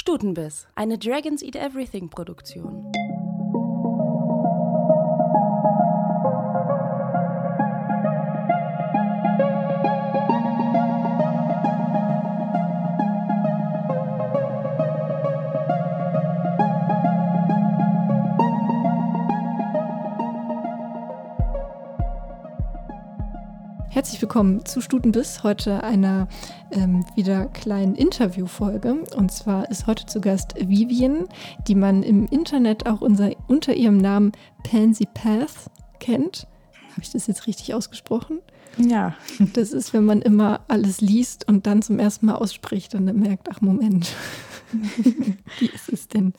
Stutenbiss, eine Dragons Eat Everything Produktion. Herzlich willkommen zu Stutenbiss, heute einer ähm, wieder kleinen Interviewfolge. Und zwar ist heute zu Gast Vivian, die man im Internet auch unser, unter ihrem Namen Pansy Path kennt. Habe ich das jetzt richtig ausgesprochen? Ja. Das ist, wenn man immer alles liest und dann zum ersten Mal ausspricht und dann merkt, ach Moment, wie ist es denn?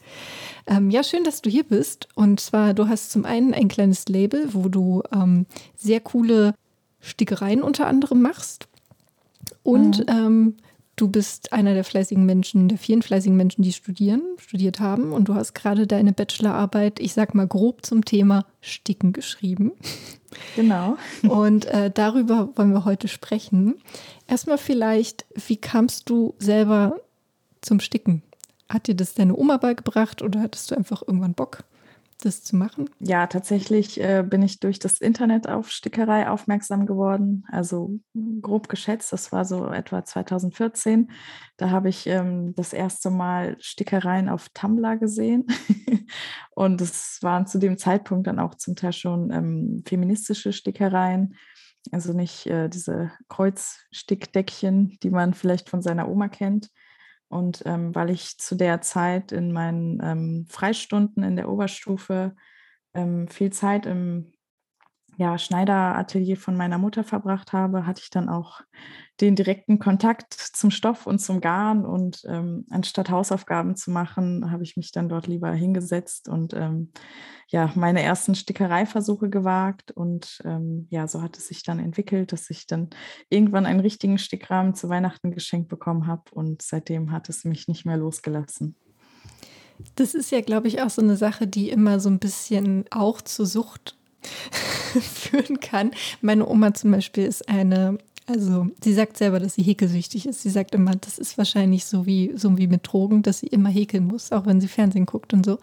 Ähm, ja, schön, dass du hier bist. Und zwar, du hast zum einen ein kleines Label, wo du ähm, sehr coole Stickereien unter anderem machst. Und mhm. ähm, du bist einer der fleißigen Menschen, der vielen fleißigen Menschen, die studieren, studiert haben. Und du hast gerade deine Bachelorarbeit, ich sag mal grob zum Thema Sticken geschrieben. Genau. Und äh, darüber wollen wir heute sprechen. Erstmal vielleicht, wie kamst du selber zum Sticken? Hat dir das deine Oma beigebracht oder hattest du einfach irgendwann Bock? Das zu machen? Ja, tatsächlich äh, bin ich durch das Internet auf Stickerei aufmerksam geworden. Also grob geschätzt, das war so etwa 2014. Da habe ich ähm, das erste Mal Stickereien auf Tumblr gesehen. Und es waren zu dem Zeitpunkt dann auch zum Teil schon ähm, feministische Stickereien. Also nicht äh, diese Kreuzstickdeckchen, die man vielleicht von seiner Oma kennt, und ähm, weil ich zu der Zeit in meinen ähm, Freistunden in der Oberstufe ähm, viel Zeit im ja, Schneideratelier von meiner Mutter verbracht habe, hatte ich dann auch den direkten Kontakt zum Stoff und zum Garn. Und ähm, anstatt Hausaufgaben zu machen, habe ich mich dann dort lieber hingesetzt und ähm, ja, meine ersten Stickereiversuche gewagt. Und ähm, ja, so hat es sich dann entwickelt, dass ich dann irgendwann einen richtigen Stickrahmen zu Weihnachten geschenkt bekommen habe. Und seitdem hat es mich nicht mehr losgelassen. Das ist ja, glaube ich, auch so eine Sache, die immer so ein bisschen auch zur Sucht führen kann. Meine Oma zum Beispiel ist eine, also sie sagt selber, dass sie häkelsüchtig ist. Sie sagt immer, das ist wahrscheinlich so wie, so wie mit Drogen, dass sie immer häkeln muss, auch wenn sie Fernsehen guckt und so.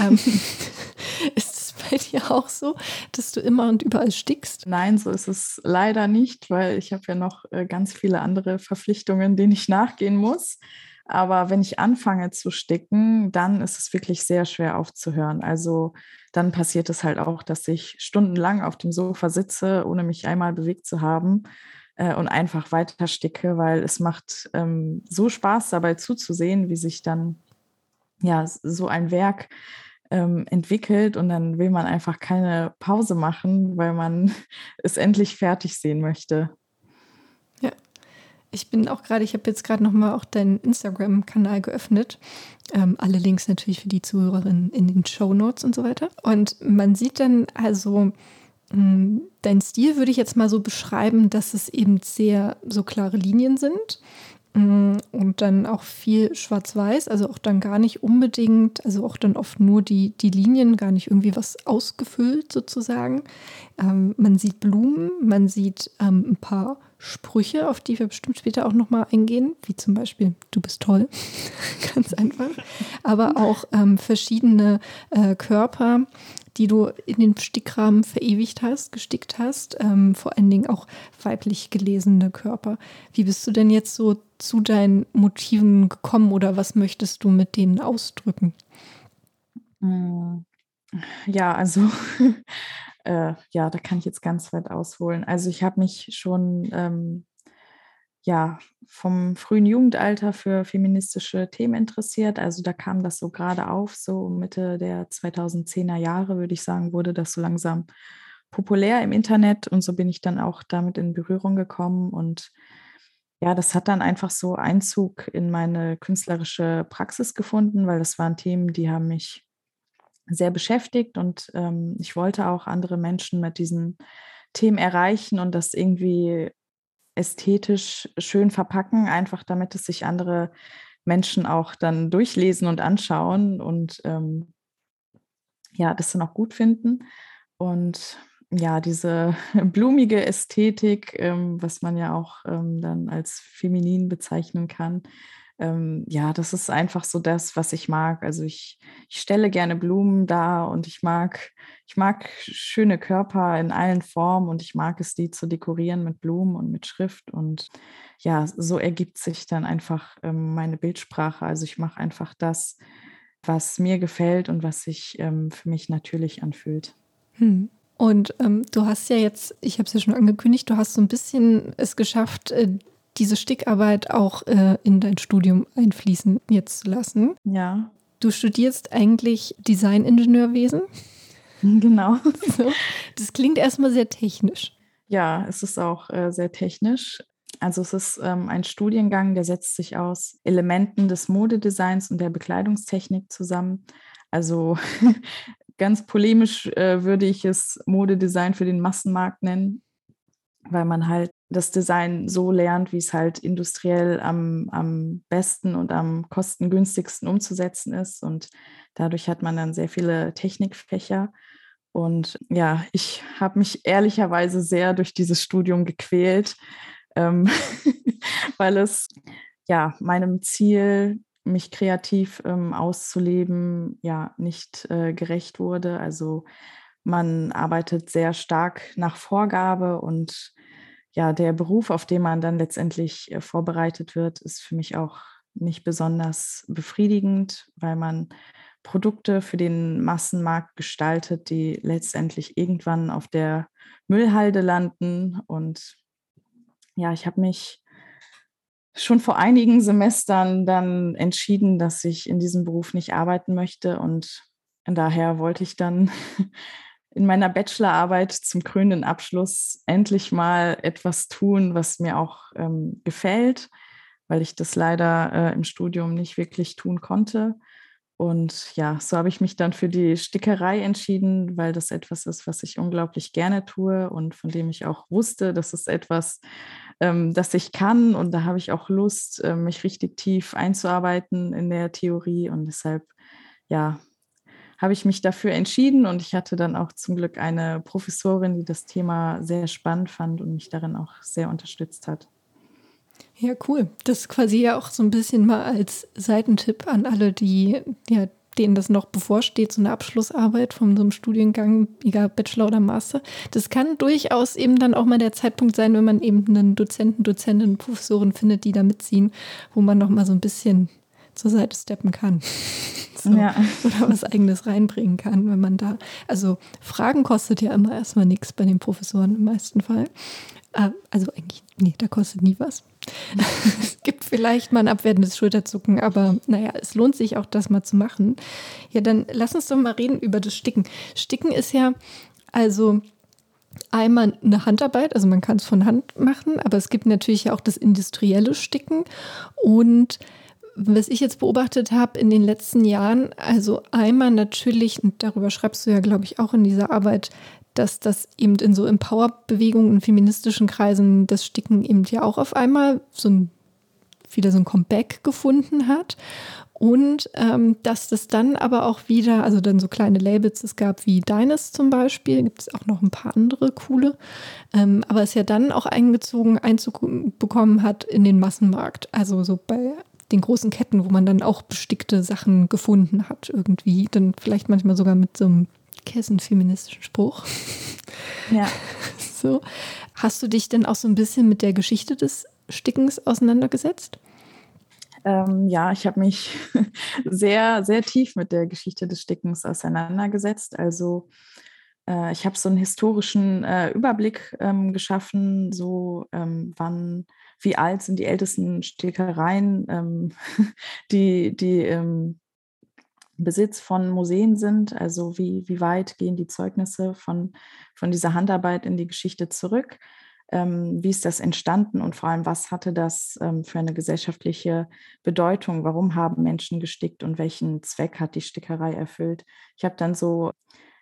ähm, ist es bei dir auch so, dass du immer und überall stickst? Nein, so ist es leider nicht, weil ich habe ja noch äh, ganz viele andere Verpflichtungen, denen ich nachgehen muss. Aber wenn ich anfange zu sticken, dann ist es wirklich sehr schwer aufzuhören. Also dann passiert es halt auch, dass ich stundenlang auf dem Sofa sitze, ohne mich einmal bewegt zu haben äh, und einfach weiter sticke, weil es macht ähm, so Spaß dabei zuzusehen, wie sich dann ja so ein Werk ähm, entwickelt und dann will man einfach keine Pause machen, weil man es endlich fertig sehen möchte. Ich bin auch gerade, ich habe jetzt gerade nochmal auch deinen Instagram-Kanal geöffnet. Ähm, alle Links natürlich für die Zuhörerinnen in den Show Notes und so weiter. Und man sieht dann also, mh, hm, dein Stil würde ich jetzt mal so beschreiben, dass es eben sehr so klare Linien sind. Hm, und dann auch viel schwarz-weiß, also auch dann gar nicht unbedingt, also auch dann oft nur die, die Linien, gar nicht irgendwie was ausgefüllt sozusagen. Ähm, man sieht Blumen, man sieht ähm, ein paar Sprüche, auf die wir bestimmt später auch nochmal eingehen, wie zum Beispiel Du bist toll, ganz einfach, aber auch ähm, verschiedene äh, Körper, die du in den Stickrahmen verewigt hast, gestickt hast, ähm, vor allen Dingen auch weiblich gelesene Körper. Wie bist du denn jetzt so zu deinen Motiven gekommen oder was möchtest du mit denen ausdrücken? Hm. Ja, also äh, ja, da kann ich jetzt ganz weit ausholen. Also ich habe mich schon ähm, ja vom frühen Jugendalter für feministische Themen interessiert. Also da kam das so gerade auf, so Mitte der 2010er Jahre, würde ich sagen, wurde das so langsam populär im Internet und so bin ich dann auch damit in Berührung gekommen und ja, das hat dann einfach so Einzug in meine künstlerische Praxis gefunden, weil das waren Themen, die haben mich sehr beschäftigt und ähm, ich wollte auch andere Menschen mit diesen Themen erreichen und das irgendwie ästhetisch schön verpacken, einfach damit es sich andere Menschen auch dann durchlesen und anschauen und ähm, ja, das dann auch gut finden. Und ja, diese blumige Ästhetik, ähm, was man ja auch ähm, dann als feminin bezeichnen kann, ähm, ja, das ist einfach so das, was ich mag. Also ich, ich stelle gerne Blumen da und ich mag, ich mag schöne Körper in allen Formen und ich mag es, die zu dekorieren mit Blumen und mit Schrift. Und ja, so ergibt sich dann einfach ähm, meine Bildsprache. Also ich mache einfach das, was mir gefällt und was sich ähm, für mich natürlich anfühlt. Hm. Und ähm, du hast ja jetzt, ich habe es ja schon angekündigt, du hast so ein bisschen es geschafft, äh, diese Stickarbeit auch äh, in dein Studium einfließen jetzt zu lassen. Ja. Du studierst eigentlich Designingenieurwesen. Genau. So. Das klingt erstmal sehr technisch. Ja, es ist auch äh, sehr technisch. Also es ist ähm, ein Studiengang, der setzt sich aus Elementen des Modedesigns und der Bekleidungstechnik zusammen. Also ganz polemisch äh, würde ich es Modedesign für den Massenmarkt nennen, weil man halt das Design so lernt, wie es halt industriell am, am besten und am kostengünstigsten umzusetzen ist. Und dadurch hat man dann sehr viele Technikfächer. Und ja, ich habe mich ehrlicherweise sehr durch dieses Studium gequält, ähm, weil es ja meinem Ziel, mich kreativ ähm, auszuleben, ja nicht äh, gerecht wurde. Also man arbeitet sehr stark nach Vorgabe und ja, der Beruf, auf den man dann letztendlich äh, vorbereitet wird, ist für mich auch nicht besonders befriedigend, weil man Produkte für den Massenmarkt gestaltet, die letztendlich irgendwann auf der Müllhalde landen. Und ja, ich habe mich schon vor einigen Semestern dann entschieden, dass ich in diesem Beruf nicht arbeiten möchte. Und daher wollte ich dann in meiner Bachelorarbeit zum krönenden Abschluss endlich mal etwas tun, was mir auch ähm, gefällt, weil ich das leider äh, im Studium nicht wirklich tun konnte. Und ja, so habe ich mich dann für die Stickerei entschieden, weil das etwas ist, was ich unglaublich gerne tue und von dem ich auch wusste, das ist etwas, ähm, das ich kann. Und da habe ich auch Lust, äh, mich richtig tief einzuarbeiten in der Theorie. Und deshalb, ja, habe ich mich dafür entschieden und ich hatte dann auch zum Glück eine Professorin, die das Thema sehr spannend fand und mich darin auch sehr unterstützt hat. Ja, cool. Das quasi ja auch so ein bisschen mal als Seitentipp an alle, die ja, denen das noch bevorsteht, so eine Abschlussarbeit von so einem Studiengang, egal Bachelor oder Master. Das kann durchaus eben dann auch mal der Zeitpunkt sein, wenn man eben einen Dozenten, Dozentin, Professorin findet, die da mitziehen, wo man noch mal so ein bisschen zur Seite steppen kann. So. Ja. Oder was eigenes reinbringen kann, wenn man da. Also Fragen kostet ja immer erstmal nichts bei den Professoren im meisten Fall. Äh, also eigentlich, nee, da kostet nie was. es gibt vielleicht mal ein abwertendes Schulterzucken, aber naja, es lohnt sich auch, das mal zu machen. Ja, dann lass uns doch mal reden über das Sticken. Sticken ist ja also einmal eine Handarbeit, also man kann es von Hand machen, aber es gibt natürlich auch das industrielle Sticken und was ich jetzt beobachtet habe in den letzten Jahren, also einmal natürlich, und darüber schreibst du ja, glaube ich, auch in dieser Arbeit, dass das eben in so Empower-Bewegungen und feministischen Kreisen das Sticken eben ja auch auf einmal so ein, wieder so ein Comeback gefunden hat. Und ähm, dass das dann aber auch wieder, also dann so kleine Labels es gab wie Deines zum Beispiel, gibt es auch noch ein paar andere coole, ähm, aber es ja dann auch eingezogen, Einzug bekommen hat in den Massenmarkt. Also so bei den großen Ketten, wo man dann auch bestickte Sachen gefunden hat, irgendwie. Dann vielleicht manchmal sogar mit so einem Kessenfeministischen Spruch. Ja. So. Hast du dich denn auch so ein bisschen mit der Geschichte des Stickens auseinandergesetzt? Ähm, ja, ich habe mich sehr, sehr tief mit der Geschichte des Stickens auseinandergesetzt. Also äh, ich habe so einen historischen äh, Überblick ähm, geschaffen, so ähm, wann wie alt sind die ältesten Stickereien, ähm, die, die im Besitz von Museen sind, also wie, wie weit gehen die Zeugnisse von, von dieser Handarbeit in die Geschichte zurück. Ähm, wie ist das entstanden und vor allem, was hatte das ähm, für eine gesellschaftliche Bedeutung? Warum haben Menschen gestickt und welchen Zweck hat die Stickerei erfüllt? Ich habe dann so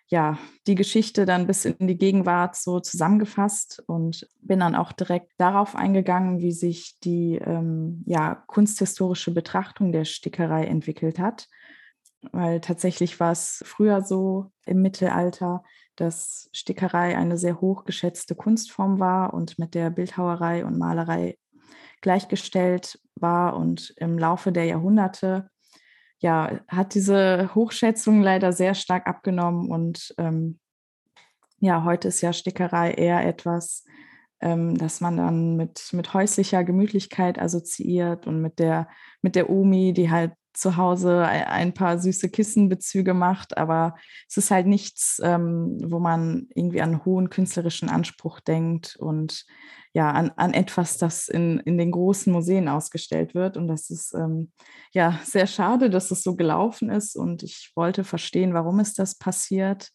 ja, die Geschichte dann bis in die Gegenwart so zusammengefasst und bin dann auch direkt darauf eingegangen, wie sich die ähm, ja, kunsthistorische Betrachtung der Stickerei entwickelt hat. Weil tatsächlich war es früher so im Mittelalter, dass Stickerei eine sehr hochgeschätzte Kunstform war und mit der Bildhauerei und Malerei gleichgestellt war. Und im Laufe der Jahrhunderte ja, hat diese Hochschätzung leider sehr stark abgenommen. Und ähm, ja, heute ist ja Stickerei eher etwas, ähm, dass man dann mit, mit häuslicher Gemütlichkeit assoziiert und mit der, mit der Omi, die halt zu Hause ein paar süße Kissenbezüge macht, aber es ist halt nichts, ähm, wo man irgendwie an hohen künstlerischen Anspruch denkt und ja, an, an etwas, das in, in den großen Museen ausgestellt wird. Und das ist ähm, ja sehr schade, dass es so gelaufen ist. Und ich wollte verstehen, warum ist das passiert.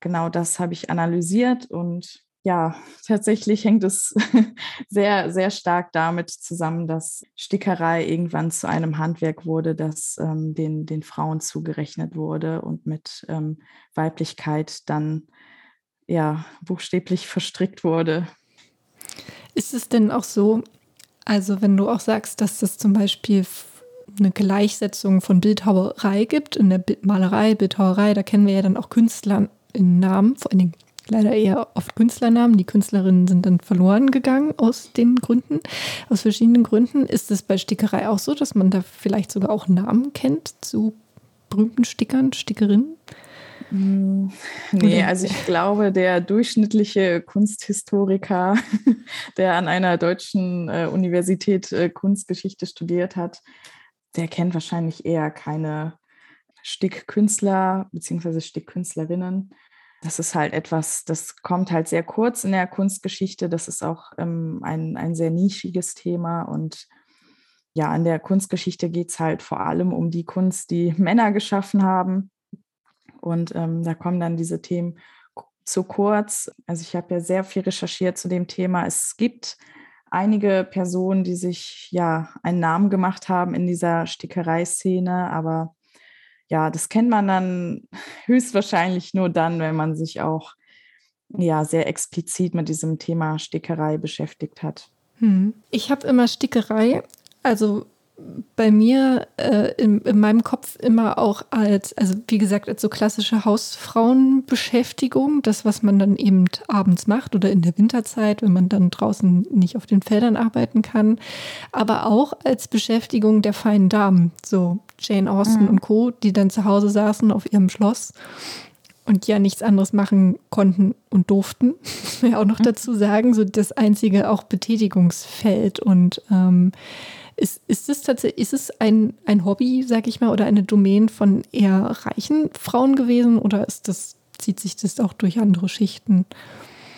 Genau das habe ich analysiert und ja, tatsächlich hängt es sehr, sehr stark damit zusammen, dass Stickerei irgendwann zu einem Handwerk wurde, das ähm, den, den Frauen zugerechnet wurde und mit ähm, Weiblichkeit dann ja buchstäblich verstrickt wurde. Ist es denn auch so, also wenn du auch sagst, dass das zum Beispiel eine Gleichsetzung von Bildhauerei gibt, in der Malerei, Bildhauerei, da kennen wir ja dann auch Künstler in Namen, vor allen Dingen leider eher oft Künstlernamen. Die Künstlerinnen sind dann verloren gegangen aus den Gründen, aus verschiedenen Gründen. Ist es bei Stickerei auch so, dass man da vielleicht sogar auch Namen kennt zu berühmten Stickern, Stickerinnen? Mm, nee, also ich glaube, der durchschnittliche Kunsthistoriker, der an einer deutschen äh, Universität äh, Kunstgeschichte studiert hat, der kennt wahrscheinlich eher keine Stickkünstler bzw. Stickkünstlerinnen das ist halt etwas, das kommt halt sehr kurz in der Kunstgeschichte. Das ist auch ähm, ein, ein sehr nischiges Thema. Und ja, in der Kunstgeschichte geht es halt vor allem um die Kunst, die Männer geschaffen haben. Und ähm, da kommen dann diese Themen zu kurz. Also ich habe ja sehr viel recherchiert zu dem Thema. Es gibt einige Personen, die sich ja einen Namen gemacht haben in dieser Stickerei-Szene, aber ja, das kennt man dann höchstwahrscheinlich nur dann, wenn man sich auch ja sehr explizit mit diesem Thema Stickerei beschäftigt hat. Hm. Ich habe immer Stickerei, also bei mir äh, in, in, meinem Kopf immer auch als, also wie gesagt, als so klassische Hausfrauenbeschäftigung, das, was man dann eben abends macht oder in der Winterzeit, wenn man dann draußen nicht auf den Feldern arbeiten kann, aber auch als Beschäftigung der feinen Damen, so Jane Austen mhm. und Co., die dann zu Hause saßen auf ihrem Schloss und ja nichts anderes machen konnten und durften, muss man ja auch noch mhm. dazu sagen, so das einzige auch Betätigungsfeld und ähm, ist, ist es tatsächlich, ist es ein, ein Hobby, sag ich mal, oder eine Domain von eher reichen Frauen gewesen oder ist das, zieht sich das auch durch andere Schichten?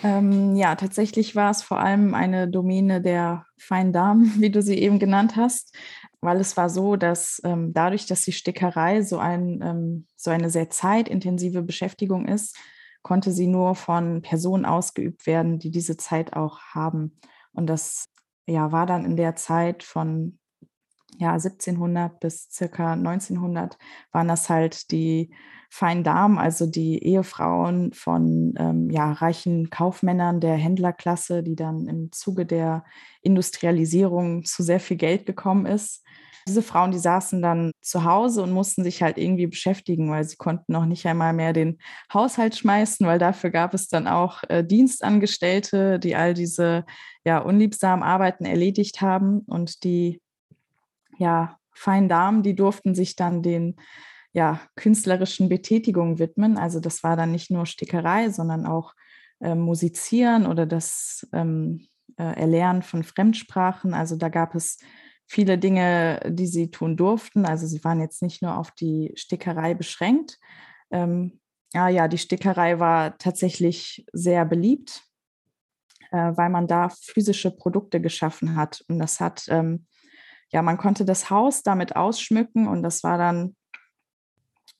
Ähm, ja, tatsächlich war es vor allem eine Domäne der feinen Damen, wie du sie eben genannt hast, weil es war so, dass ähm, dadurch, dass die Stickerei so, ein, ähm, so eine sehr zeitintensive Beschäftigung ist, konnte sie nur von Personen ausgeübt werden, die diese Zeit auch haben. Und das ja, war dann in der Zeit von ja, 1700 bis circa 1900 waren das halt die feinen Damen, also die Ehefrauen von ähm, ja, reichen Kaufmännern der Händlerklasse, die dann im Zuge der Industrialisierung zu sehr viel Geld gekommen ist. Diese Frauen, die saßen dann zu Hause und mussten sich halt irgendwie beschäftigen, weil sie konnten noch nicht einmal mehr den Haushalt schmeißen, weil dafür gab es dann auch äh, Dienstangestellte, die all diese ja unliebsamen Arbeiten erledigt haben und die ja feinen Damen, die durften sich dann den ja künstlerischen Betätigungen widmen. Also das war dann nicht nur Stickerei, sondern auch äh, Musizieren oder das ähm, äh, Erlernen von Fremdsprachen. Also da gab es viele Dinge, die sie tun durften. Also sie waren jetzt nicht nur auf die Stickerei beschränkt. Ähm, ja, ja, die Stickerei war tatsächlich sehr beliebt, äh, weil man da physische Produkte geschaffen hat. Und das hat, ähm, ja, man konnte das Haus damit ausschmücken und das war dann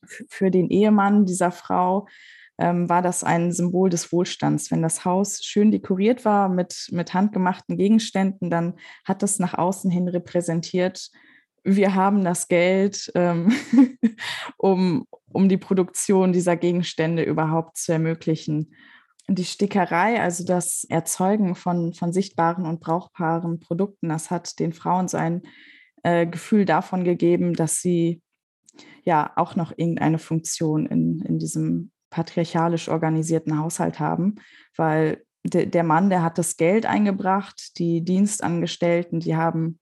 für den Ehemann dieser Frau ähm, war das ein Symbol des Wohlstands. Wenn das Haus schön dekoriert war mit, mit handgemachten Gegenständen, dann hat das nach außen hin repräsentiert, wir haben das Geld, ähm, um, um die Produktion dieser Gegenstände überhaupt zu ermöglichen. Die Stickerei, also das Erzeugen von, von sichtbaren und brauchbaren Produkten, das hat den Frauen so ein äh, Gefühl davon gegeben, dass sie ja auch noch irgendeine Funktion in, in diesem patriarchalisch organisierten Haushalt haben, weil de, der Mann, der hat das Geld eingebracht, die Dienstangestellten, die haben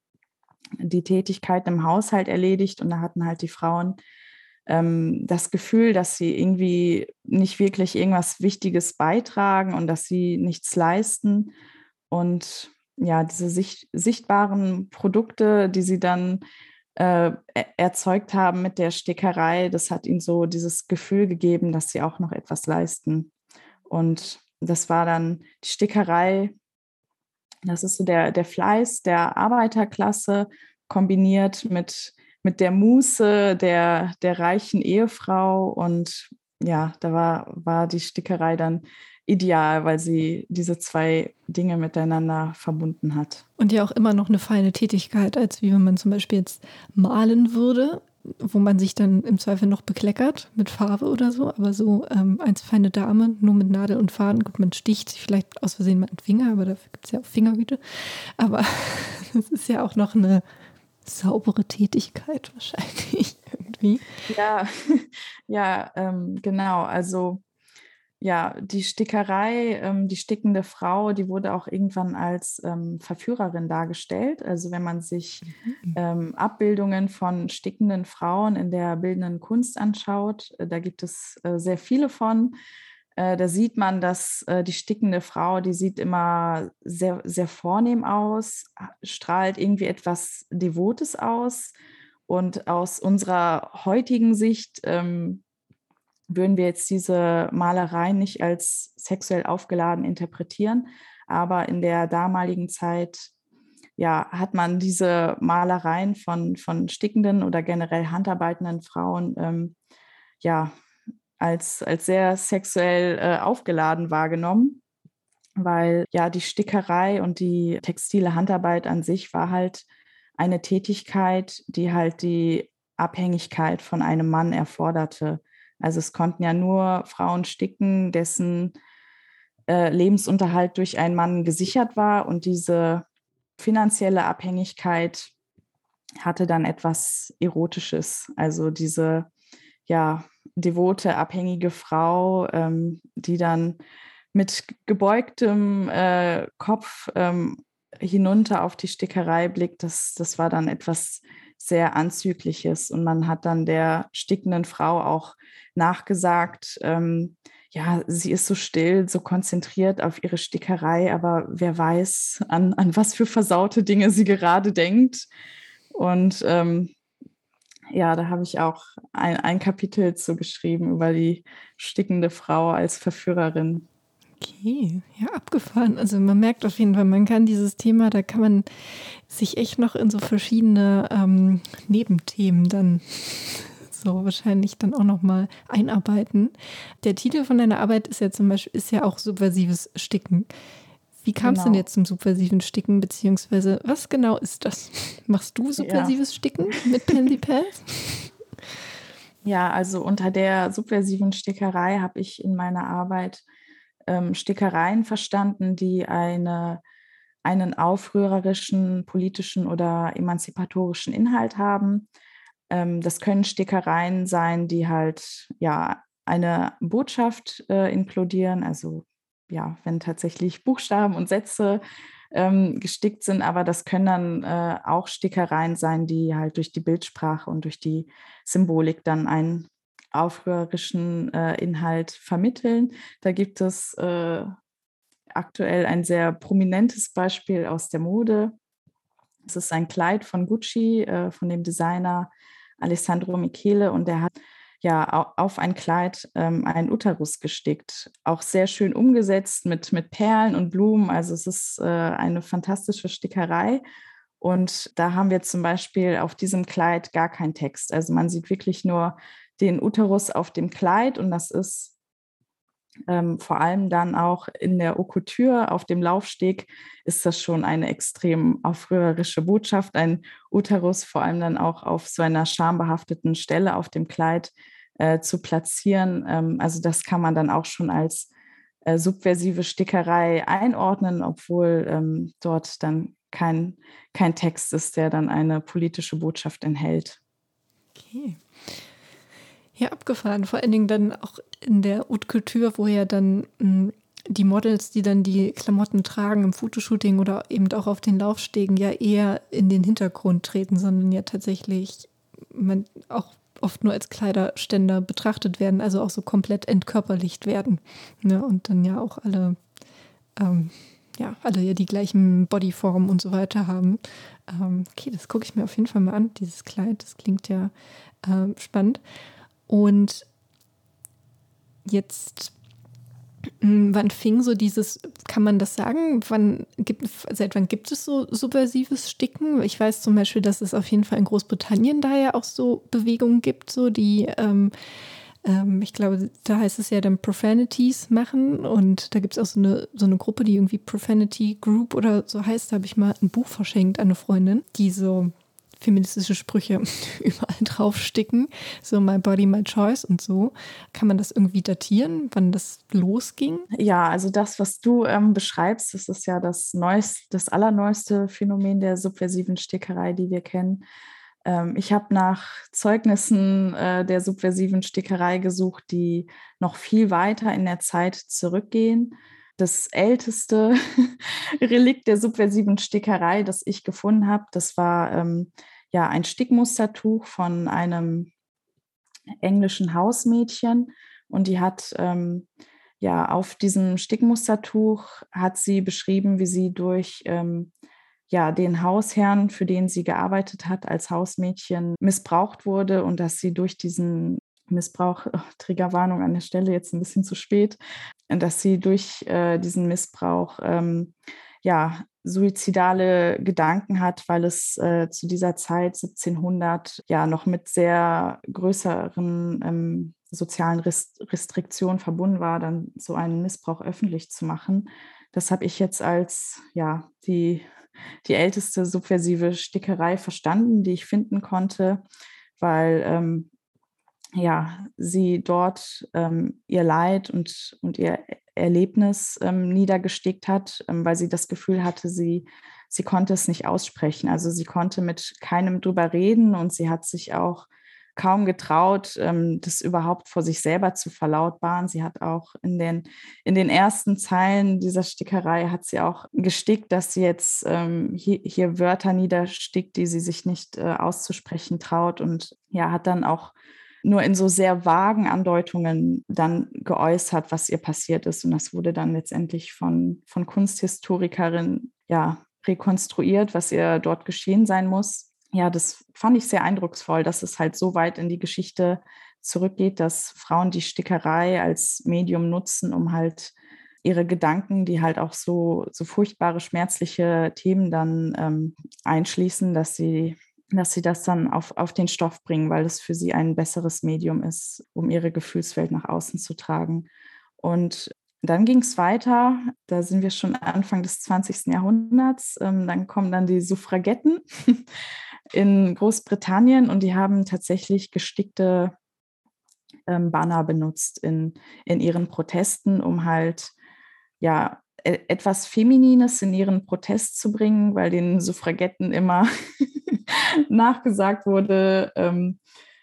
die Tätigkeit im Haushalt erledigt und da hatten halt die Frauen ähm, das Gefühl, dass sie irgendwie nicht wirklich irgendwas Wichtiges beitragen und dass sie nichts leisten. Und ja, diese sicht sichtbaren Produkte, die sie dann äh, e-, erzeugt haben mit der Stickerei, das hat ihnen so dieses Gefühl gegeben, dass sie auch noch etwas leisten. Und das war dann die Stickerei, das ist so der, der Fleiß der Arbeiterklasse kombiniert mit, mit der Muße der, der reichen Ehefrau. Und ja, da war, war die Stickerei dann ideal, weil sie diese zwei Dinge miteinander verbunden hat. Und ja auch immer noch eine feine Tätigkeit, als wie wenn man zum Beispiel jetzt malen würde, wo man sich dann im Zweifel noch bekleckert mit Farbe oder so, aber so ähm, als feine Dame, nur mit Nadel und Faden, gut, man sticht sich vielleicht aus Versehen mal Finger, aber dafür gibt es ja auch Fingerhüte. Aber das ist ja auch noch eine saubere Tätigkeit wahrscheinlich irgendwie. Ja, ja, ähm, genau. Also ja, die Stickerei, ähm, die stickende Frau, die wurde auch irgendwann als ähm, Verführerin dargestellt. Also wenn man sich mhm. ähm, Abbildungen von stickenden Frauen in der bildenden Kunst anschaut, äh, da gibt es äh, sehr viele von. Äh, da sieht man, dass äh, die stickende Frau, die sieht immer sehr, sehr vornehm aus, strahlt irgendwie etwas Devotes aus. Und aus unserer heutigen Sicht ähm, würden wir jetzt diese Malereien nicht als sexuell aufgeladen interpretieren. Aber in der damaligen Zeit ja, hat man diese Malereien von, von stickenden oder generell handarbeitenden Frauen ähm, ja, als, als sehr sexuell äh, aufgeladen wahrgenommen, weil ja die Stickerei und die textile Handarbeit an sich war halt eine Tätigkeit, die halt die Abhängigkeit von einem Mann erforderte. Also es konnten ja nur Frauen sticken, dessen äh, Lebensunterhalt durch einen Mann gesichert war und diese finanzielle Abhängigkeit hatte dann etwas Erotisches. Also diese ja devote, abhängige Frau, ähm, die dann mit gebeugtem äh, Kopf ähm, hinunter auf die Stickerei blickt, das, das war dann etwas sehr Anzügliches. Und man hat dann der stickenden Frau auch nachgesagt, ähm, ja, sie ist so still, so konzentriert auf ihre Stickerei, aber wer weiß, an, an was für versaute Dinge sie gerade denkt. Und ähm, ja, da habe ich auch ein, ein Kapitel zu geschrieben über die stickende Frau als Verführerin. Okay, ja, abgefahren. Also man merkt auf jeden Fall, man kann dieses Thema, da kann man sich echt noch in so verschiedene ähm, Nebenthemen dann so wahrscheinlich dann auch nochmal einarbeiten. Der Titel von deiner Arbeit ist ja zum Beispiel, ist ja auch subversives Sticken. Wie kam es genau. denn jetzt zum subversiven Sticken, beziehungsweise was genau ist das? Machst du subversives ja. Sticken mit Pansy Pals? Ja, also unter der subversiven Stickerei habe ich in meiner Arbeit ähm, Stickereien verstanden, die eine, einen aufrührerischen, politischen oder emanzipatorischen Inhalt haben. Ähm, das können Stickereien sein, die halt ja eine Botschaft äh, inkludieren, also ja, wenn tatsächlich Buchstaben und Sätze ähm, gestickt sind, aber das können dann äh, auch Stickereien sein, die halt durch die Bildsprache und durch die Symbolik dann einen aufrührerischen äh, Inhalt vermitteln. Da gibt es äh, aktuell ein sehr prominentes Beispiel aus der Mode. Es ist ein Kleid von Gucci, äh, von dem Designer Alessandro Michele und der hat ja auf ein Kleid ähm, einen Uterus gestickt. Auch sehr schön umgesetzt mit, mit Perlen und Blumen. Also es ist äh, eine fantastische Stickerei. Und da haben wir zum Beispiel auf diesem Kleid gar keinen Text. Also man sieht wirklich nur den Uterus auf dem Kleid und das ist ähm, vor allem dann auch in der Haute auf dem Laufsteg ist das schon eine extrem aufrührerische Botschaft. Ein Uterus vor allem dann auch auf so einer schambehafteten Stelle auf dem Kleid äh, zu platzieren. Ähm, also das kann man dann auch schon als äh, subversive Stickerei einordnen, obwohl ähm, dort dann kein, kein Text ist, der dann eine politische Botschaft enthält. Okay. Ja, abgefahren. Vor allen Dingen dann auch in der Haute Couture, wo ja dann mh, hm, die Models, die dann die Klamotten tragen im Fotoshooting oder eben auch auf den Laufstegen, ja eher in den Hintergrund treten, sondern ja tatsächlich man auch oft nur als Kleiderständer betrachtet werden, also auch so komplett entkörperlicht werden. Ne? Und dann ja auch alle, ähm, ja, alle ja die gleichen Bodyformen und so weiter haben. Ähm, okay, das gucke ich mir auf jeden Fall mal an, dieses Kleid. Das klingt ja ähm, spannend. Und jetzt hm, Wann fing so dieses, kann man das sagen? Wann gibt, seit wann gibt es so subversives Sticken? Ich weiß zum Beispiel, dass es auf jeden Fall in Großbritannien da ja auch so Bewegungen gibt, so die, ähm, ähm, ich glaube, da heißt es ja dann Profanities machen und da gibt es auch so eine, so eine Gruppe, die irgendwie Profanity Group oder so heißt. Da habe ich mal ein Buch verschenkt an eine Freundin, die so feministische Sprüche überall draufsticken, so My Body, My Choice und so. Kann man das irgendwie datieren, wann das losging? Ja, also das, was du ähm, beschreibst, das ist ja das neueste, das allerneueste Phänomen der subversiven Stickerei, die wir kennen. Ähm, ich habe nach Zeugnissen äh, der subversiven Stickerei gesucht, die noch viel weiter in der Zeit zurückgehen das älteste Relikt der subversiven Stickerei, das ich gefunden habe, das war ähm, ja ein Stickmustertuch von einem englischen Hausmädchen und die hat ähm, ja auf diesem Stickmustertuch hat sie beschrieben, wie sie durch ähm, ja den Hausherrn, für den sie gearbeitet hat als Hausmädchen, missbraucht wurde und dass sie durch diesen Missbrauch, oh, Triggerwarnung an der Stelle jetzt ein bisschen zu spät, dass sie durch äh, diesen Missbrauch ähm, ja suizidale Gedanken hat, weil es äh, zu dieser Zeit 1700 ja noch mit sehr größeren ähm, sozialen Rest Restriktionen verbunden war, dann so einen Missbrauch öffentlich zu machen. Das habe ich jetzt als ja die die älteste subversive Stickerei verstanden, die ich finden konnte, weil ähm, ja, sie dort ähm, ihr Leid und, und ihr Erlebnis ähm, niedergestickt hat, ähm, weil sie das Gefühl hatte, sie, sie konnte es nicht aussprechen. Also sie konnte mit keinem drüber reden und sie hat sich auch kaum getraut, ähm, das überhaupt vor sich selber zu verlautbaren. Sie hat auch in den, in den ersten Zeilen dieser Stickerei hat sie auch gestickt, dass sie jetzt ähm, hier, hier, Wörter niederstickt, die sie sich nicht äh, auszusprechen traut und ja, hat dann auch nur in so sehr vagen Andeutungen dann geäußert, was ihr passiert ist. Und das wurde dann letztendlich von, von Kunsthistorikerin ja, rekonstruiert, was ihr dort geschehen sein muss. Ja, das fand ich sehr eindrucksvoll, dass es halt so weit in die Geschichte zurückgeht, dass Frauen die Stickerei als Medium nutzen, um halt ihre Gedanken, die halt auch so, so furchtbare, schmerzliche Themen dann ähm, einschließen, dass sie dass sie das dann auf, auf den Stoff bringen, weil es für sie ein besseres Medium ist, um ihre Gefühlswelt nach außen zu tragen. Und dann ging es weiter, da sind wir schon Anfang des 20. Jahrhunderts. Ähm, dann kommen dann die Suffragetten in Großbritannien und die haben tatsächlich gestickte ähm, Banner benutzt in, in ihren Protesten, um halt ja e-, etwas Feminines in ihren Protest zu bringen, weil den Suffragetten immer nachgesagt wurde, ähm,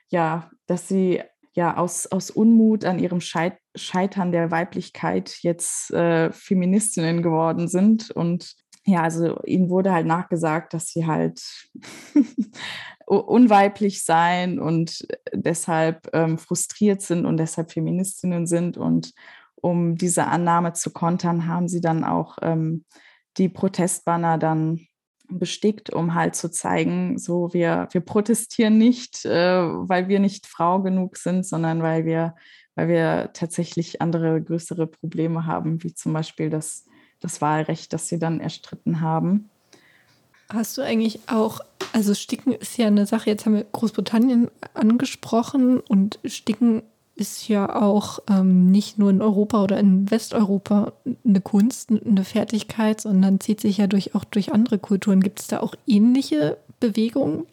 ja, dass sie ja aus, aus Unmut an ihrem Scheit Scheitern der Weiblichkeit jetzt äh, Feministinnen geworden sind. Und ja, also ihnen wurde halt nachgesagt, dass sie halt unweiblich seien und deshalb ähm, frustriert sind und deshalb Feministinnen sind. Und um diese Annahme zu kontern, haben sie dann auch ähm, die Protestbanner dann bestickt, um halt zu zeigen, so wir, wir protestieren nicht, äh, weil wir nicht Frau genug sind, sondern weil wir, weil wir tatsächlich andere größere Probleme haben, wie zum Beispiel das, das Wahlrecht, das sie dann erstritten haben. Hast du eigentlich auch, also Sticken ist ja eine Sache, jetzt haben wir Großbritannien angesprochen und Sticken ist ja auch ähm, nicht nur in Europa oder in Westeuropa eine Kunst, eine Fertigkeit, sondern zieht sich ja durch, auch durch andere Kulturen. Gibt es da auch ähnliche Bewegungen?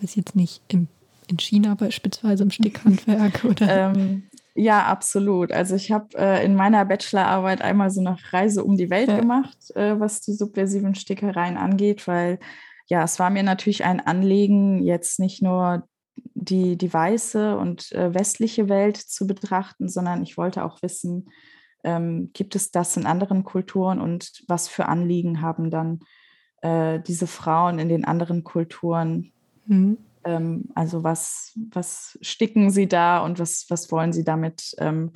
Weiß jetzt nicht, im, in China beispielsweise im Stickhandwerk oder? Ähm, ja, absolut. Also ich habe äh, in meiner Bachelorarbeit einmal so eine Reise um die Welt ja. gemacht, äh, was die subversiven Stickereien angeht, weil ja, es war mir natürlich ein Anliegen, jetzt nicht nur die, die weiße und äh, westliche Welt zu betrachten, sondern ich wollte auch wissen, ähm, gibt es das in anderen Kulturen und was für Anliegen haben dann äh, diese Frauen in den anderen Kulturen? Mhm. Ähm, also was, was sticken sie da und was, was wollen sie damit ähm,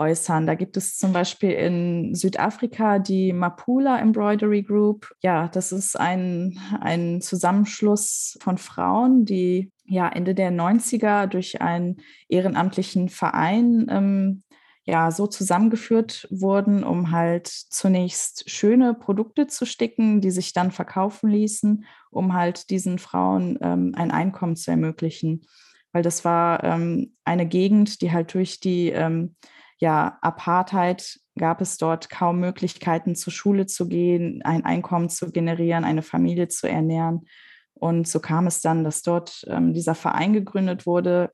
äußern? Da gibt es zum Beispiel in Südafrika die Mapula Embroidery Group. Ja, das ist ein, ein Zusammenschluss von Frauen, die ja Ende der 90er durch einen ehrenamtlichen Verein ähm, ja so zusammengeführt wurden, um halt zunächst schöne Produkte zu sticken, die sich dann verkaufen ließen, um halt diesen Frauen ähm, ein Einkommen zu ermöglichen. Weil das war ähm, eine Gegend, die halt durch die ähm, ja, Apartheid gab es dort kaum Möglichkeiten, zur Schule zu gehen, ein Einkommen zu generieren, eine Familie zu ernähren. Und so kam es dann, dass dort ähm, dieser Verein gegründet wurde,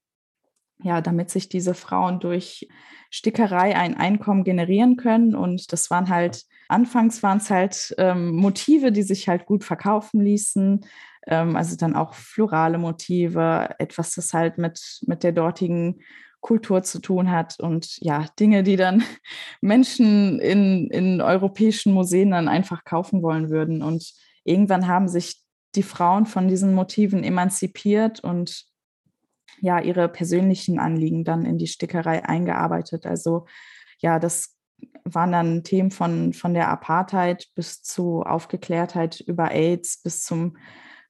ja, damit sich diese Frauen durch Stickerei ein Einkommen generieren können. Und das waren halt, anfangs waren es halt ähm, Motive, die sich halt gut verkaufen ließen. Ähm, also dann auch florale Motive, etwas, das halt mit, mit der dortigen Kultur zu tun hat und ja, Dinge, die dann Menschen in, in europäischen Museen dann einfach kaufen wollen würden. Und irgendwann haben sich die Frauen von diesen Motiven emanzipiert und ja ihre persönlichen Anliegen dann in die Stickerei eingearbeitet. Also ja, das waren dann Themen von, von der Apartheid bis zu Aufgeklärtheit über AIDS bis zum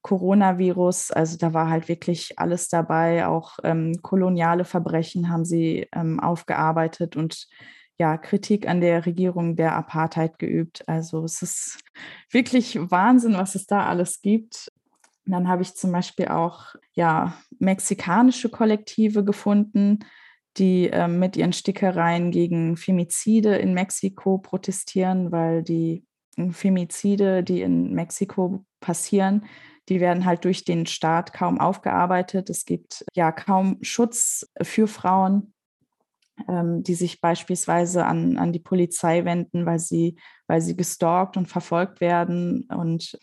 Coronavirus. Also da war halt wirklich alles dabei. Auch ähm, koloniale Verbrechen haben sie ähm, aufgearbeitet und ja, Kritik an der Regierung der Apartheid geübt. Also es ist wirklich Wahnsinn, was es da alles gibt. Dann habe ich zum Beispiel auch ja, mexikanische Kollektive gefunden, die äh, mit ihren Stickereien gegen Femizide in Mexiko protestieren, weil die hm, Femizide, die in Mexiko passieren, die werden halt durch den Staat kaum aufgearbeitet. Es gibt ja kaum Schutz für Frauen, ähm, die sich beispielsweise an, an die Polizei wenden, weil sie, weil sie gestalkt und verfolgt werden. Und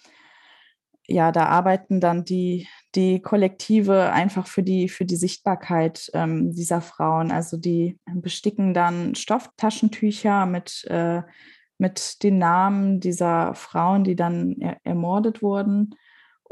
ja, da arbeiten dann die, die Kollektive einfach für die, für die Sichtbarkeit ähm, dieser Frauen. Also die besticken dann Stofftaschentücher mit, äh, mit den Namen dieser Frauen, die dann er ermordet wurden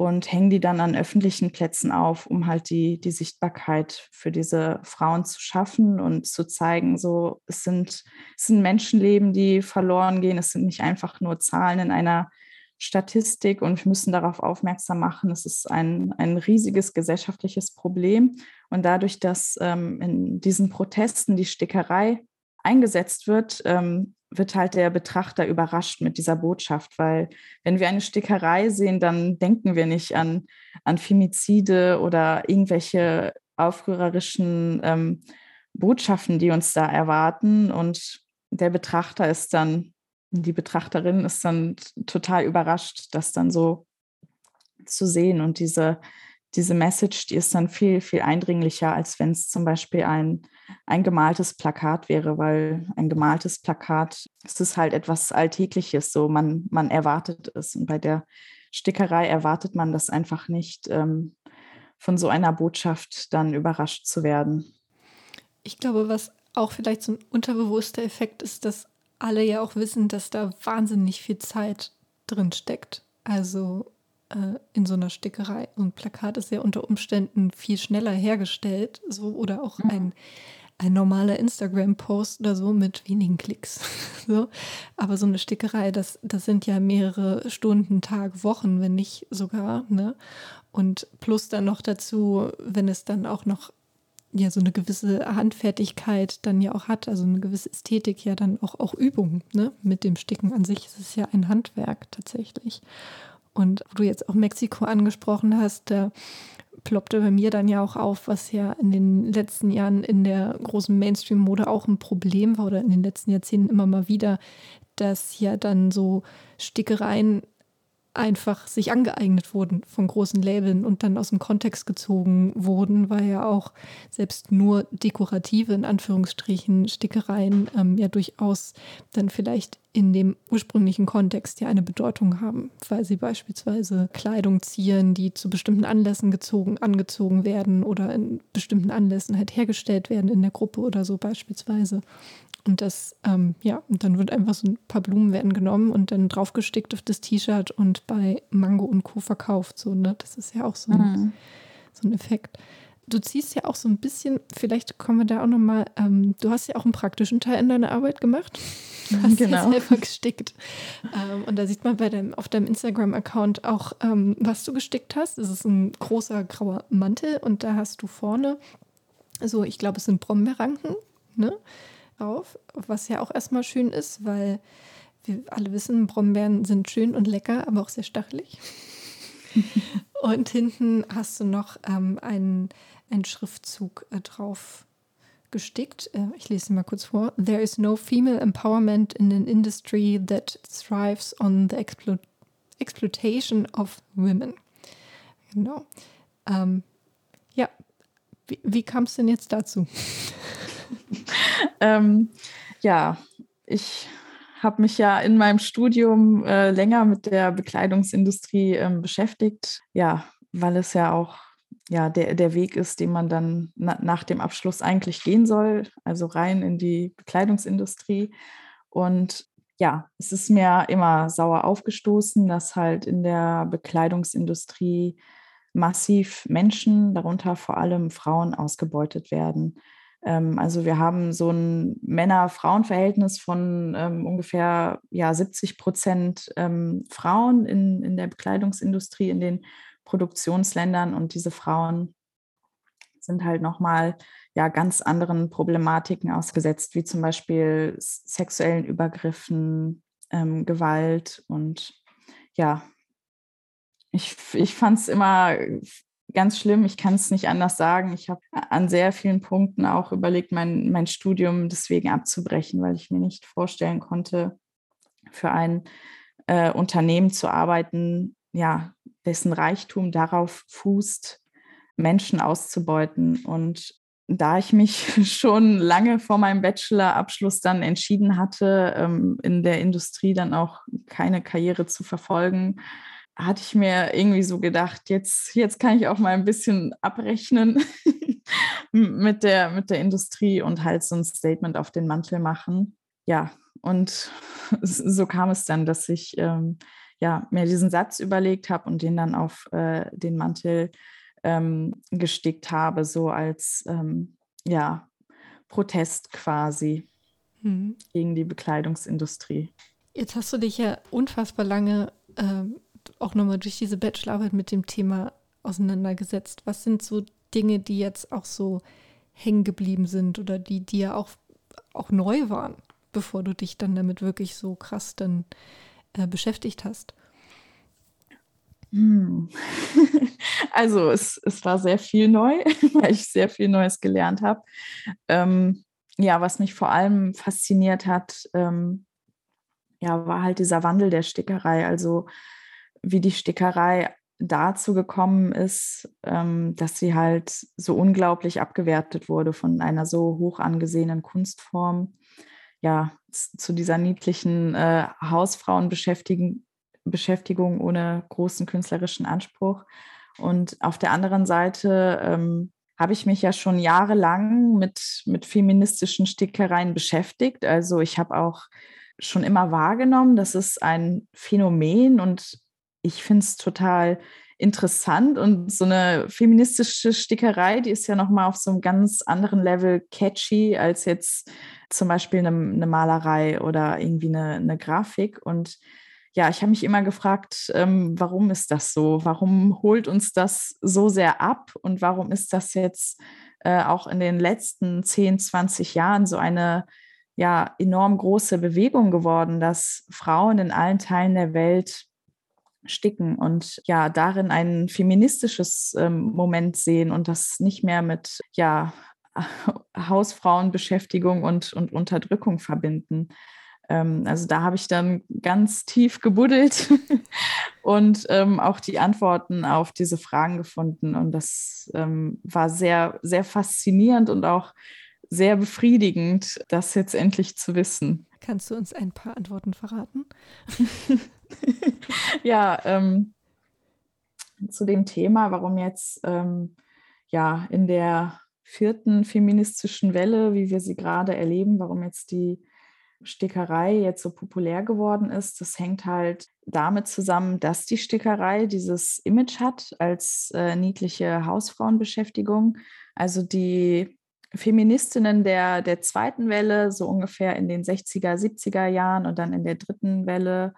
und hängen die dann an öffentlichen Plätzen auf, um halt die, die Sichtbarkeit für diese Frauen zu schaffen und zu zeigen, so es sind, es sind Menschenleben, die verloren gehen, es sind nicht einfach nur Zahlen in einer Statistik und wir müssen darauf aufmerksam machen, es ist ein, ein riesiges gesellschaftliches Problem. Und dadurch, dass ähm, in diesen Protesten die Stickerei eingesetzt wird, ähm, wird halt der Betrachter überrascht mit dieser Botschaft, weil wenn wir eine Stickerei sehen, dann denken wir nicht an, an Femizide oder irgendwelche aufrührerischen ähm, Botschaften, die uns da erwarten. Und der Betrachter ist dann die Betrachterin ist dann total überrascht, das dann so zu sehen. Und diese, diese Message, die ist dann viel, viel eindringlicher, als wenn es zum Beispiel ein, ein gemaltes Plakat wäre, weil ein gemaltes Plakat, es ist halt etwas Alltägliches, so man, man erwartet es. Und bei der Stickerei erwartet man das einfach nicht, ähm, von so einer Botschaft dann überrascht zu werden. Ich glaube, was auch vielleicht so ein unterbewusster Effekt ist, dass alle ja auch wissen, dass da wahnsinnig viel Zeit drin steckt. Also äh, in so einer Stickerei. So ein Plakat ist ja unter Umständen viel schneller hergestellt, so oder auch ein, ein normaler Instagram-Post oder so mit wenigen Klicks. so. Aber so eine Stickerei, das, das sind ja mehrere Stunden, Tag, Wochen, wenn nicht sogar. Ne? Und plus dann noch dazu, wenn es dann auch noch ja so eine gewisse Handfertigkeit dann ja auch hat, also eine gewisse Ästhetik, ja dann auch, auch Übung, ne? Mit dem Sticken an sich ist es ja ein Handwerk tatsächlich. Und wo du jetzt auch Mexiko angesprochen hast, da ploppte bei mir dann ja auch auf, was ja in den letzten Jahren in der großen Mainstream-Mode auch ein Problem war oder in den letzten Jahrzehnten immer mal wieder, dass ja dann so Stickereien einfach sich angeeignet wurden von großen Labeln und dann aus dem Kontext gezogen wurden, weil ja auch selbst nur dekorative, in Anführungsstrichen, Stickereien ähm, ja durchaus dann vielleicht in dem ursprünglichen Kontext ja eine Bedeutung haben, weil sie beispielsweise Kleidung zieren, die zu bestimmten Anlässen gezogen, angezogen werden oder in bestimmten Anlässen halt hergestellt werden in der Gruppe oder so beispielsweise. Und das, ähm, ja, und dann wird einfach so ein paar Blumen werden genommen und dann draufgestickt auf das T-Shirt und bei Mango und Co. verkauft. So, ne? Das ist ja auch so ein, mhm. so ein Effekt. Du ziehst ja auch so ein bisschen, vielleicht kommen wir da auch nochmal, ähm, du hast ja auch einen praktischen Teil in deiner Arbeit gemacht. Du hast genau. ja selber gestickt. ähm, und da sieht man bei deinem, auf deinem Instagram-Account auch, ähm, was du gestickt hast. Es ist ein großer grauer Mantel und da hast du vorne, so ich glaube, es sind Brombeerranken, ne? Auf, was ja auch erstmal schön ist, weil wir alle wissen, Brombeeren sind schön und lecker, aber auch sehr stachelig. und hinten hast du noch ähm, einen, einen Schriftzug äh, drauf gestickt. Äh, ich lese mal kurz vor. There is no female empowerment in an industry that thrives on the explo exploitation of women. Genau. Ähm, ja, wie, wie kam es denn jetzt dazu? ähm, ja, ich habe mich ja in meinem Studium äh, länger mit der Bekleidungsindustrie ähm, beschäftigt. Ja, weil es ja auch ja, der, der Weg ist, den man dann na, nach dem Abschluss eigentlich gehen soll, also rein in die Bekleidungsindustrie. Und ja, es ist mir immer sauer aufgestoßen, dass halt in der Bekleidungsindustrie massiv Menschen, darunter vor allem Frauen, ausgebeutet werden. Ähm, also wir haben so ein Männer-Frauen-Verhältnis von ähm, ungefähr ja, 70 Prozent ähm, Frauen in, in der Bekleidungsindustrie, in den Produktionsländern. Und diese Frauen sind halt nochmal ja ganz anderen Problematiken ausgesetzt, wie zum Beispiel sexuellen Übergriffen, ähm, Gewalt. Und ja, ich, ich fand es immer ganz schlimm. Ich kann es nicht anders sagen. Ich habe an sehr vielen Punkten auch überlegt, mein, mein Studium deswegen abzubrechen, weil ich mir nicht vorstellen konnte, für ein äh, Unternehmen zu arbeiten, ja, dessen Reichtum darauf fußt, Menschen auszubeuten. Und da ich mich schon lange vor meinem Bachelorabschluss dann entschieden hatte, ähm, in der Industrie dann auch keine Karriere zu verfolgen, hatte ich mir irgendwie so gedacht, jetzt, jetzt kann ich auch mal ein bisschen abrechnen mit, der, mit der Industrie und halt so ein Statement auf den Mantel machen. Ja, und so kam es dann, dass ich ähm, ja, mir diesen Satz überlegt habe und den dann auf äh, den Mantel ähm, gestickt habe, so als ähm, ja, Protest quasi hm. gegen die Bekleidungsindustrie. Jetzt hast du dich ja unfassbar lange ähm, auch nochmal durch diese Bachelorarbeit mit dem Thema auseinandergesetzt. Was sind so Dinge, die jetzt auch so hängen geblieben sind oder die dir auch, auch neu waren, bevor du dich dann damit wirklich so krass dann äh, beschäftigt hast? Hm. Also es, es war sehr viel neu, weil ich sehr viel Neues gelernt habe. Ähm, ja, was mich vor allem fasziniert hat, ähm, ja, war halt dieser Wandel der Stickerei. Also wie die Stickerei dazu gekommen ist, ähm, dass sie halt so unglaublich abgewertet wurde von einer so hoch angesehenen Kunstform ja, zu dieser niedlichen äh, Hausfrauenbeschäftigung ohne großen künstlerischen Anspruch. Und auf der anderen Seite ähm, habe ich mich ja schon jahrelang mit, mit feministischen Stickereien beschäftigt. Also ich habe auch schon immer wahrgenommen, dass es ein Phänomen und ich finde es total interessant und so eine feministische Stickerei, die ist ja nochmal auf so einem ganz anderen Level catchy als jetzt zum Beispiel eine, eine Malerei oder irgendwie eine, eine, Grafik. Und ja, ich habe mich immer gefragt, ähm, warum ist das so? Warum holt uns das so sehr ab? Und warum ist das jetzt äh, auch in den letzten 10, 20 Jahren so eine ja, enorm große Bewegung geworden, dass Frauen in allen Teilen der Welt sticken und ja, darin ein feministisches ähm, Moment sehen und das nicht mehr mit ja, Hausfrauenbeschäftigung und, und Unterdrückung verbinden. Ähm, also da habe ich dann ganz tief gebuddelt und ähm, auch die Antworten auf diese Fragen gefunden. Und das ähm, war sehr, sehr faszinierend und auch sehr befriedigend, das jetzt endlich zu wissen. Kannst du uns ein paar Antworten verraten? ja, ähm, zu dem Thema, warum jetzt ähm, ja in der vierten feministischen Welle, wie wir sie gerade erleben, warum jetzt die Stickerei jetzt so populär geworden ist, das hängt halt damit zusammen, dass die Stickerei dieses Image hat als äh, niedliche Hausfrauenbeschäftigung. Also die Feministinnen der, der zweiten Welle, so ungefähr in den 60er, 70er Jahren und dann in der dritten Welle,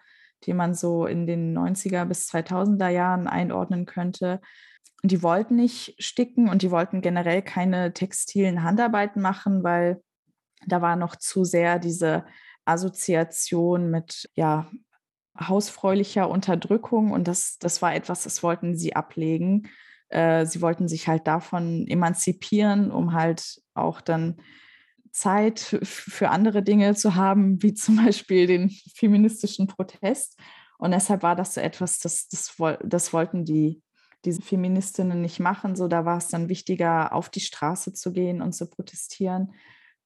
die man so in den 90er bis 2000er Jahren einordnen könnte, die wollten nicht sticken und die wollten generell keine textilen Handarbeiten machen, weil da war noch zu sehr diese Assoziation mit ja, hausfräulicher Unterdrückung und das, das war etwas, das wollten sie ablegen. Äh, sie wollten sich halt davon emanzipieren, um halt auch dann Zeit für andere Dinge zu haben, wie zum Beispiel den feministischen Protest. Und deshalb war das so etwas, das, das, das wollten die, diese Feministinnen nicht machen. So, da war es dann wichtiger, auf die Straße zu gehen und zu protestieren.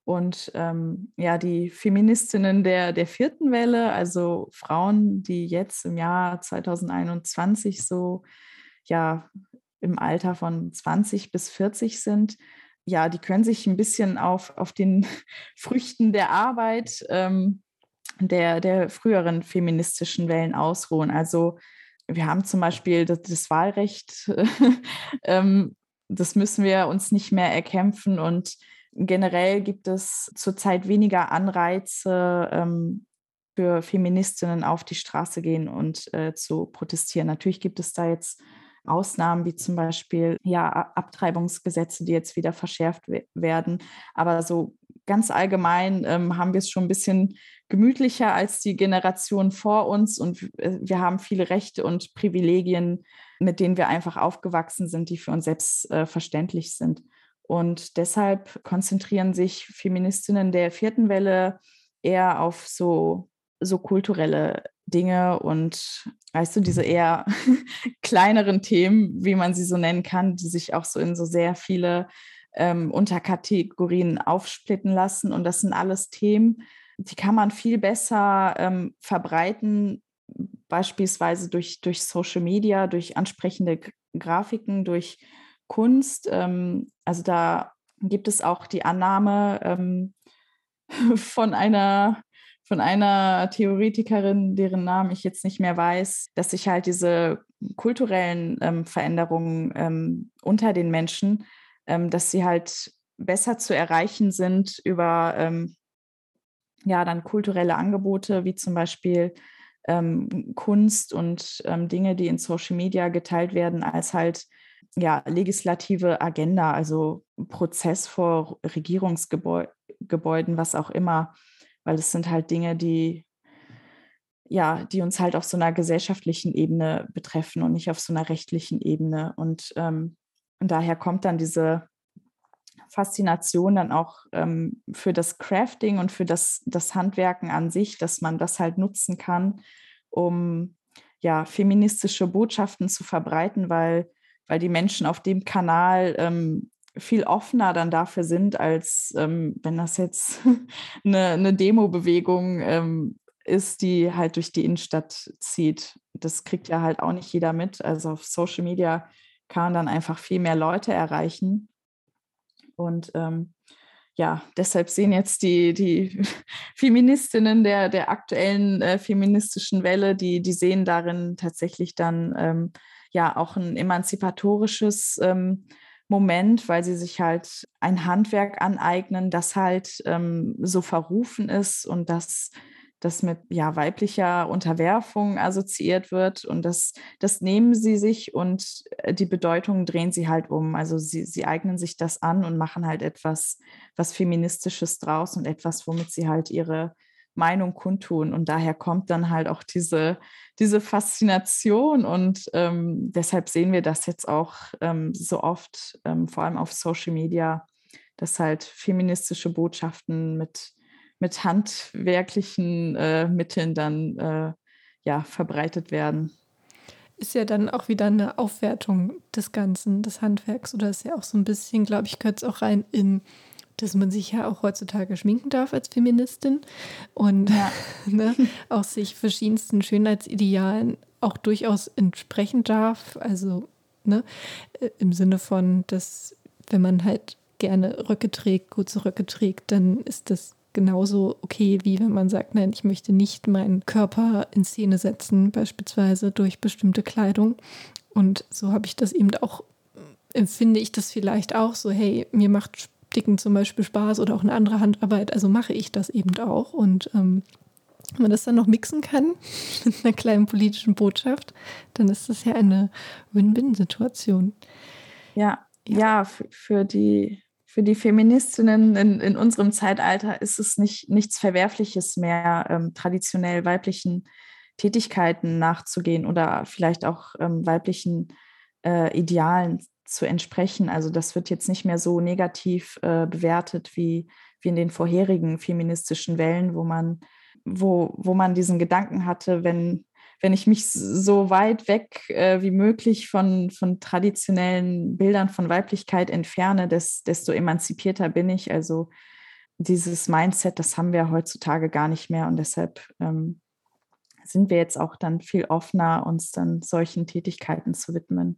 Und ähm, ja, die Feministinnen der, der vierten Welle, also Frauen, die jetzt im Jahr 2021 so ja im Alter von 20 bis 40 sind, ja, die können sich ein bisschen auf, auf den Früchten der Arbeit ähm, der, der früheren feministischen Wellen ausruhen. Also wir haben zum Beispiel das, das Wahlrecht, ähm, das müssen wir uns nicht mehr erkämpfen und Generell gibt es zurzeit weniger Anreize ähm, für Feministinnen auf die Straße gehen und äh, zu protestieren. Natürlich gibt es da jetzt Ausnahmen wie zum Beispiel ja, Abtreibungsgesetze, die jetzt wieder verschärft werden. Aber so ganz allgemein ähm, haben wir es schon ein bisschen gemütlicher als die Generation vor uns und äh, wir haben viele Rechte und Privilegien, mit denen wir einfach aufgewachsen sind, die für uns selbstverständlich äh, sind. Und deshalb konzentrieren sich Feministinnen der vierten Welle eher auf so, so kulturelle Dinge und weißt du, diese eher kleineren Themen, wie man sie so nennen kann, die sich auch so in so sehr viele ähm, Unterkategorien aufsplitten lassen. Und das sind alles Themen, die kann man viel besser ähm, verbreiten, beispielsweise durch, durch Social Media, durch ansprechende Grafiken, durch Kunst. Ähm, also da gibt es auch die Annahme ähm, von einer von einer Theoretikerin, deren Namen ich jetzt nicht mehr weiß, dass sich halt diese kulturellen ähm, Veränderungen ähm, unter den Menschen, ähm, dass sie halt besser zu erreichen sind über ähm, ja dann kulturelle Angebote wie zum Beispiel ähm, Kunst und ähm, Dinge, die in Social Media geteilt werden, als halt ja, legislative Agenda, also Prozess vor Regierungsgebäuden, was auch immer, weil es sind halt Dinge, die ja, die uns halt auf so einer gesellschaftlichen Ebene betreffen und nicht auf so einer rechtlichen Ebene. Und, ähm, und daher kommt dann diese Faszination dann auch ähm, für das Crafting und für das, das Handwerken an sich, dass man das halt nutzen kann, um ja, feministische Botschaften zu verbreiten, weil weil die Menschen auf dem Kanal ähm, viel offener dann dafür sind, als ähm, wenn das jetzt eine, eine Demo-Bewegung ähm, ist, die halt durch die Innenstadt zieht. Das kriegt ja halt auch nicht jeder mit. Also auf Social Media kann man dann einfach viel mehr Leute erreichen. Und ähm, ja, deshalb sehen jetzt die, die Feministinnen der, der aktuellen äh, feministischen Welle, die, die sehen darin tatsächlich dann ähm, ja auch ein emanzipatorisches ähm, Moment, weil sie sich halt ein Handwerk aneignen, das halt ähm, so verrufen ist und das, das mit ja, weiblicher Unterwerfung assoziiert wird. Und das, das nehmen sie sich und äh, die Bedeutung drehen sie halt um. Also sie, sie eignen sich das an und machen halt etwas, was Feministisches draus und etwas, womit sie halt ihre Meinung kundtun. Und daher kommt dann halt auch diese, diese Faszination. Und ähm, deshalb sehen wir das jetzt auch ähm, so oft, ähm, vor allem auf Social Media, dass halt feministische Botschaften mit, mit handwerklichen äh, Mitteln dann äh, ja, verbreitet werden. Ist ja dann auch wieder eine Aufwertung des Ganzen, des Handwerks. Oder ist ja auch so ein bisschen, glaube ich, gehört es auch rein in dass man sich ja auch heutzutage schminken darf als Feministin und ja. ne, auch sich verschiedensten Schönheitsidealen auch durchaus entsprechen darf. Also ne, äh, im Sinne von, dass wenn man halt gerne Röcke trägt, kurze Röcke trägt, dann ist das genauso okay, wie wenn man sagt, nein, ich möchte nicht meinen Körper in Szene setzen, beispielsweise durch bestimmte Kleidung. Und so habe ich das eben auch, empfinde ich das vielleicht auch so, hey, mir macht Sticken zum Beispiel Spaß oder auch eine andere Handarbeit, also mache ich das eben auch. Und ähm, wenn man das dann noch mixen kann mit einer kleinen politischen Botschaft, dann ist das ja eine Win-Win-Situation. Ja, ja, ja für, die, für die Feministinnen in, in unserem Zeitalter ist es nicht, nichts Verwerfliches mehr, ähm, traditionell weiblichen Tätigkeiten nachzugehen oder vielleicht auch ähm, weiblichen äh, Idealen zu entsprechen. Also das wird jetzt nicht mehr so negativ äh, bewertet wie, wie in den vorherigen feministischen Wellen, wo man, wo, wo man diesen Gedanken hatte, wenn, wenn ich mich so weit weg äh, wie möglich von, von traditionellen Bildern von Weiblichkeit entferne, des, desto emanzipierter bin ich. Also dieses Mindset, das haben wir heutzutage gar nicht mehr und deshalb ähm, sind wir jetzt auch dann viel offener, uns dann solchen Tätigkeiten zu widmen.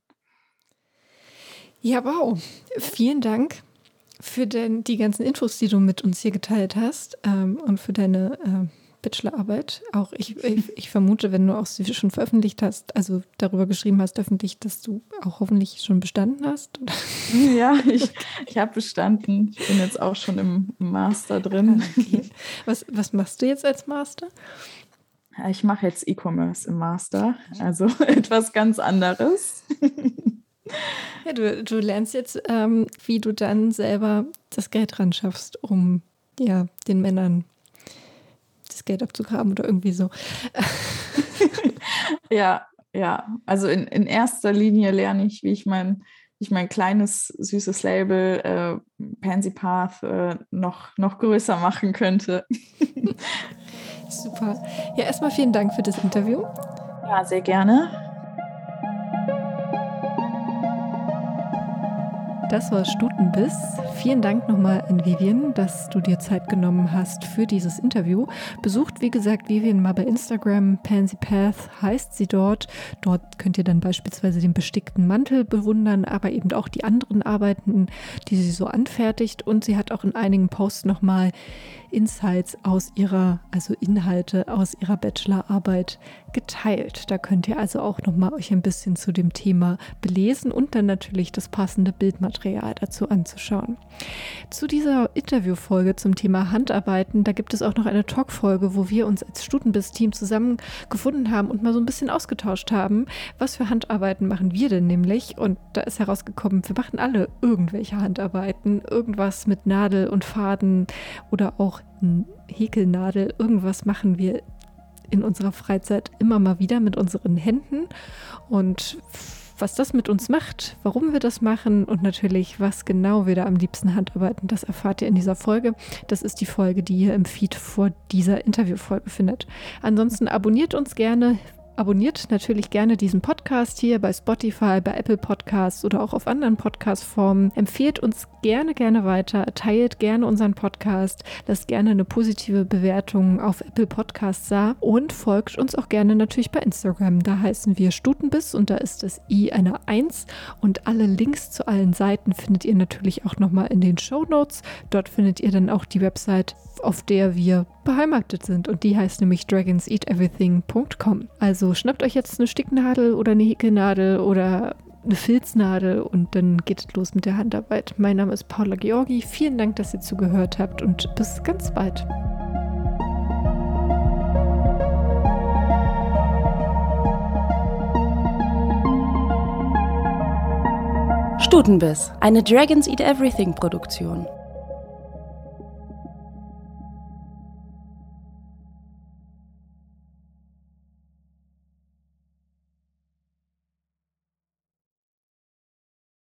Ja, wow. Vielen Dank für den, die ganzen Infos, die du mit uns hier geteilt hast ähm, und für deine äh, Bachelorarbeit. Auch ich, ich, ich, vermute, wenn du auch sie schon veröffentlicht hast, also darüber geschrieben hast, öffentlich, dass du auch hoffentlich schon bestanden hast. Ja, ich, ich habe bestanden. Ich bin jetzt auch schon im Master drin. Okay. Was, was machst du jetzt als Master? Ich mache jetzt E-Commerce im Master, also etwas ganz anderes. Ja, du, du lernst jetzt, ähm, wie du dann selber das Geld ran schaffst, um ja, den Männern das Geld abzugraben oder irgendwie so. ja, ja. Also in, in erster Linie lerne ich, wie ich mein, ich mein kleines, süßes Label äh, Pansy Path äh, noch, noch größer machen könnte. Super. Ja, erstmal vielen Dank für das Interview. Ja, sehr gerne. Das war Stutenbiss. Vielen Dank nochmal an Vivian, dass du dir Zeit genommen hast für dieses Interview. Besucht, wie gesagt, Vivian mal bei Instagram. Pansy Path heißt sie dort. Dort könnt ihr dann beispielsweise den bestickten Mantel bewundern, aber eben auch die anderen Arbeiten, die sie so anfertigt. Und sie hat auch in einigen Posts nochmal Insights aus ihrer, also Inhalte aus ihrer Bachelorarbeit geteilt. Da könnt ihr also auch nochmal euch ein bisschen zu dem Thema belesen und dann natürlich das passende Bildmaterial dazu anzuschauen. Zu dieser Interviewfolge zum Thema Handarbeiten, da gibt es auch noch eine Talkfolge, wo wir uns als Stutenbiss-Team zusammengefunden haben und mal so ein bisschen ausgetauscht haben, was für Handarbeiten machen wir denn nämlich? Und da ist herausgekommen, wir machen alle irgendwelche Handarbeiten, irgendwas mit Nadel und Faden oder auch Häkelnadel, irgendwas machen wir in unserer Freizeit immer mal wieder mit unseren Händen und was das mit uns macht, warum wir das machen und natürlich, was genau wir da am liebsten handarbeiten, das erfahrt ihr in dieser Folge. Das ist die Folge, die ihr im Feed vor dieser Interviewfolge findet. Ansonsten abonniert uns gerne, Abonniert natürlich gerne diesen Podcast hier bei Spotify, bei Apple Podcasts oder auch auf anderen Podcast-Formen. Empfehlt uns gerne, gerne weiter. Teilt gerne unseren Podcast. Lasst gerne eine positive Bewertung auf Apple Podcasts da und folgt uns auch gerne natürlich bei Instagram. Da heißen wir Stutenbiss und da ist das I eine 1 und alle Links zu allen Seiten findet ihr natürlich auch nochmal in den Show Notes. Dort findet ihr dann auch die Website, auf der wir beheimatet sind und die heißt nämlich dragonseateverything.com. Also schnappt euch jetzt eine Sticknadel oder eine Häkelnadel oder eine Filznadel und dann geht es los mit der Handarbeit. Mein Name ist Paula Georgi. Vielen Dank, dass ihr zugehört habt und bis ganz bald. Stutenbiss, eine Dragons Eat Everything Produktion.